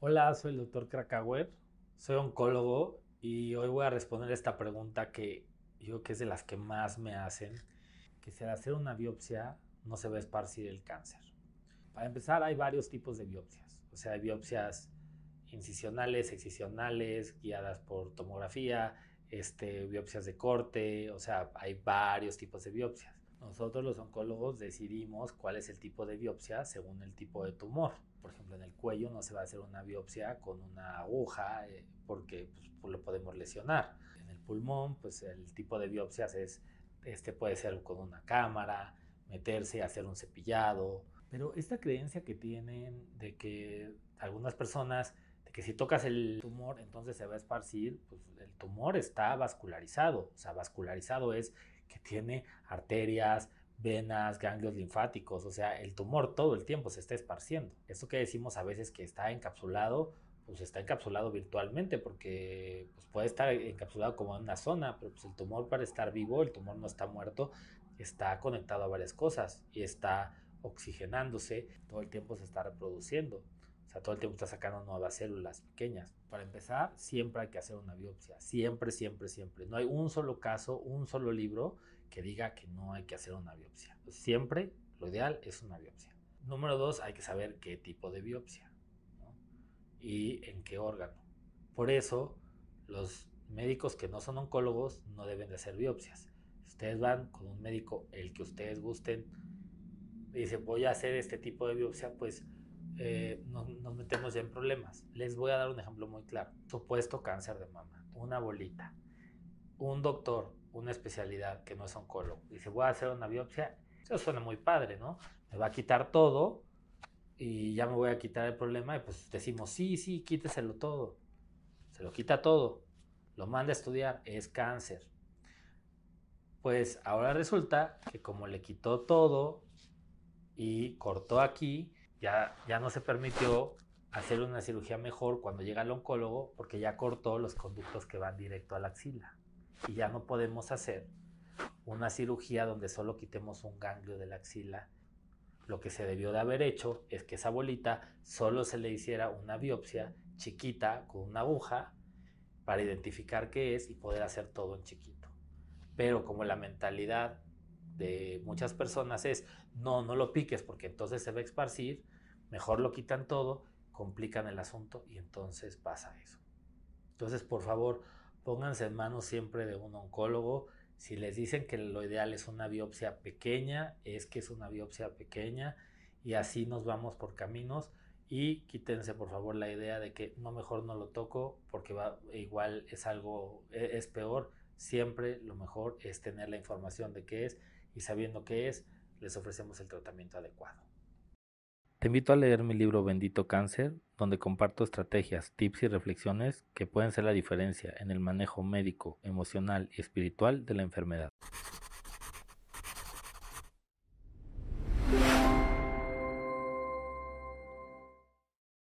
Hola, soy el doctor Krakauer, soy oncólogo y hoy voy a responder esta pregunta que yo creo que es de las que más me hacen, que si al hacer una biopsia no se va a esparcir el cáncer. Para empezar, hay varios tipos de biopsias, o sea, hay biopsias incisionales, excisionales, guiadas por tomografía, este, biopsias de corte, o sea, hay varios tipos de biopsias. Nosotros los oncólogos decidimos cuál es el tipo de biopsia según el tipo de tumor. Por ejemplo, en el cuello no se va a hacer una biopsia con una aguja eh, porque pues, lo podemos lesionar. En el pulmón, pues el tipo de biopsias es, este puede ser con una cámara, meterse, hacer un cepillado. Pero esta creencia que tienen de que algunas personas de que si tocas el tumor entonces se va a esparcir, pues el tumor está vascularizado, o sea, vascularizado es que tiene arterias, venas, ganglios linfáticos, o sea, el tumor todo el tiempo se está esparciendo. Esto que decimos a veces que está encapsulado, pues está encapsulado virtualmente porque pues puede estar encapsulado como en una zona, pero pues el tumor para estar vivo, el tumor no está muerto, está conectado a varias cosas y está oxigenándose, todo el tiempo se está reproduciendo. O sea, todo el tiempo está sacando nuevas células pequeñas. Para empezar, siempre hay que hacer una biopsia. Siempre, siempre, siempre. No hay un solo caso, un solo libro que diga que no hay que hacer una biopsia. Siempre lo ideal es una biopsia. Número dos, hay que saber qué tipo de biopsia y en qué órgano. Por eso, los médicos que no son oncólogos no deben de hacer biopsias. Si ustedes van con un médico, el que ustedes gusten, y dicen voy a hacer este tipo de biopsia, pues eh, nos, metemos ya en problemas. Les voy a dar un ejemplo muy claro. Supuesto cáncer de mama, una bolita. Un doctor, una especialidad que no es oncólogo, dice, voy a hacer una biopsia. Eso suena muy padre, ¿no? Me va a quitar todo y ya me voy a quitar el problema y pues decimos, sí, sí, quíteselo todo. Se lo quita todo. Lo manda a estudiar, es cáncer. Pues ahora resulta que como le quitó todo y cortó aquí, ya, ya no se permitió hacer una cirugía mejor cuando llega el oncólogo porque ya cortó los conductos que van directo a la axila. Y ya no podemos hacer una cirugía donde solo quitemos un ganglio de la axila. Lo que se debió de haber hecho es que esa bolita solo se le hiciera una biopsia chiquita con una aguja para identificar qué es y poder hacer todo en chiquito. Pero como la mentalidad de muchas personas es, no, no lo piques porque entonces se va a esparcir, mejor lo quitan todo, complican el asunto y entonces pasa eso. Entonces, por favor, pónganse en manos siempre de un oncólogo. Si les dicen que lo ideal es una biopsia pequeña, es que es una biopsia pequeña y así nos vamos por caminos y quítense por favor la idea de que no mejor no lo toco porque va, igual es algo e, es peor siempre lo mejor es tener la información de qué es y sabiendo qué es, les ofrecemos el tratamiento adecuado. Te invito a leer mi libro Bendito Cáncer, donde comparto estrategias, tips y reflexiones que pueden ser la diferencia en el manejo médico, emocional y espiritual de la enfermedad.